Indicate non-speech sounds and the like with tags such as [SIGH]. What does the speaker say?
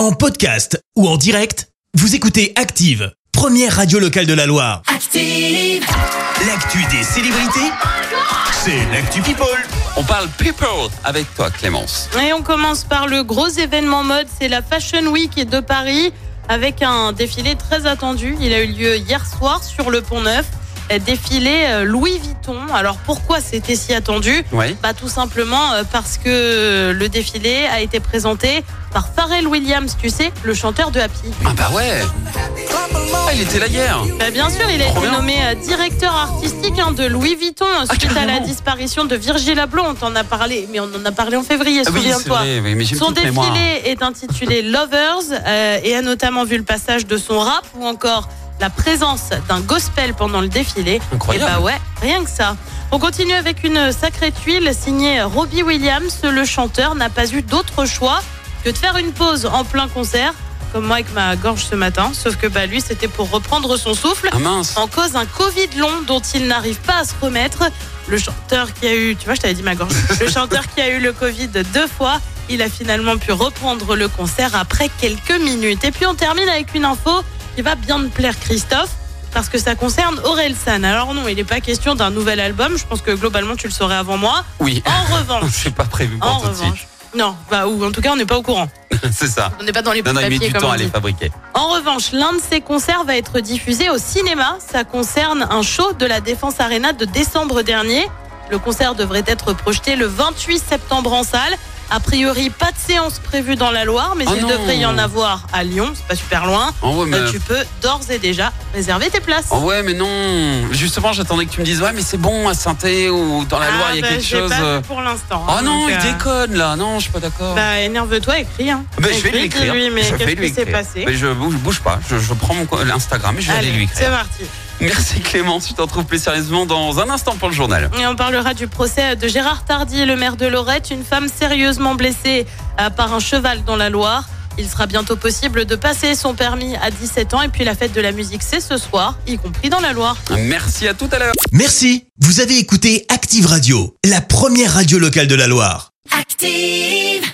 En podcast ou en direct, vous écoutez Active, première radio locale de la Loire. Active. L'actu des célébrités, c'est l'actu People. On parle people avec toi, Clémence. Et on commence par le gros événement mode, c'est la Fashion Week de Paris avec un défilé très attendu. Il a eu lieu hier soir sur le Pont Neuf. Défilé euh, Louis Vuitton. Alors pourquoi c'était si attendu. Bah tout simplement euh, parce que le défilé a été présenté par Pharrell Williams, tu sais, le chanteur de Happy. Ah bah ouais. Ah, il était là hier. Bah, bien sûr, il a été nommé euh, directeur artistique hein, de Louis Vuitton suite à la disparition de Virgil Abloh. On t'en a parlé, mais on en a parlé en février, Ah souviens-toi. oui, Son mémoire. défilé est intitulé Lovers euh, et a notamment vu le passage de son rap ou encore la présence d'un gospel pendant le défilé. Incroyable. Et bah ouais, rien que ça. On continue avec une sacrée tuile signée Robbie Williams. Le chanteur n'a pas eu d'autre choix que de faire une pause en plein concert, comme moi avec ma gorge ce matin. Sauf que bah lui, c'était pour reprendre son souffle. Ah mince. En cause un Covid long dont il n'arrive pas à se remettre. Le chanteur qui a eu, tu vois, je t'avais dit ma gorge. [LAUGHS] Le chanteur qui a eu le Covid deux fois, il a finalement pu reprendre le concert après quelques minutes. Et puis on termine avec une info qui va bien te plaire, Christophe. Parce que ça concerne Aurel San. Alors non, il n'est pas question d'un nouvel album. Je pense que globalement tu le saurais avant moi. Oui. En [LAUGHS] revanche, C'est pas prévu pour en tout de suite. revanche, non, bah ou en tout cas on n'est pas au courant. [LAUGHS] C'est ça. On n'est pas dans les Non, non, il met du temps on à les fabriquer. En revanche, l'un de ces concerts va être diffusé au cinéma. Ça concerne un show de la Défense Arena de décembre dernier. Le concert devrait être projeté le 28 septembre en salle. A priori, pas de séance prévue dans la Loire, mais Oh il non. devrait y en avoir à Lyon. C'est pas super loin. Oh ouais, mais... Euh, Tu peux d'ores et déjà réserver tes places. Oh ouais, mais non. Justement, j'attendais que tu me dises, ouais, mais c'est bon à saint ou dans la Loire, il y a bah, quelque chose. pas euh, vu pour l'instant. Oh hein, non, donc, il euh, déconne là. Non, je suis pas d'accord. Bah, énerve-toi, écris. Hein. Bah, je vais lui écrire. dis-lui, mais qu'est-ce lui qui s'est écrire. passé Mais je bouge, bouge pas. Je, je prends mon l'Instagram et je vais aller lui Allez, c'est écrire. parti. [LAUGHS] Merci Clémence. Tu t'en trouves plus sérieusement dans un instant pour le journal. Et on parlera du procès de Gérard Tardy, le maire de Lorette, une femme sérieusement blessée euh, par un cheval dans la Loire. Il sera bientôt possible de passer son permis à 17 ans et puis la fête de la musique c'est ce soir, y compris dans la Loire. Merci à tout à l'heure. Merci, vous avez écouté Active Radio, la première radio locale de la Loire. Active.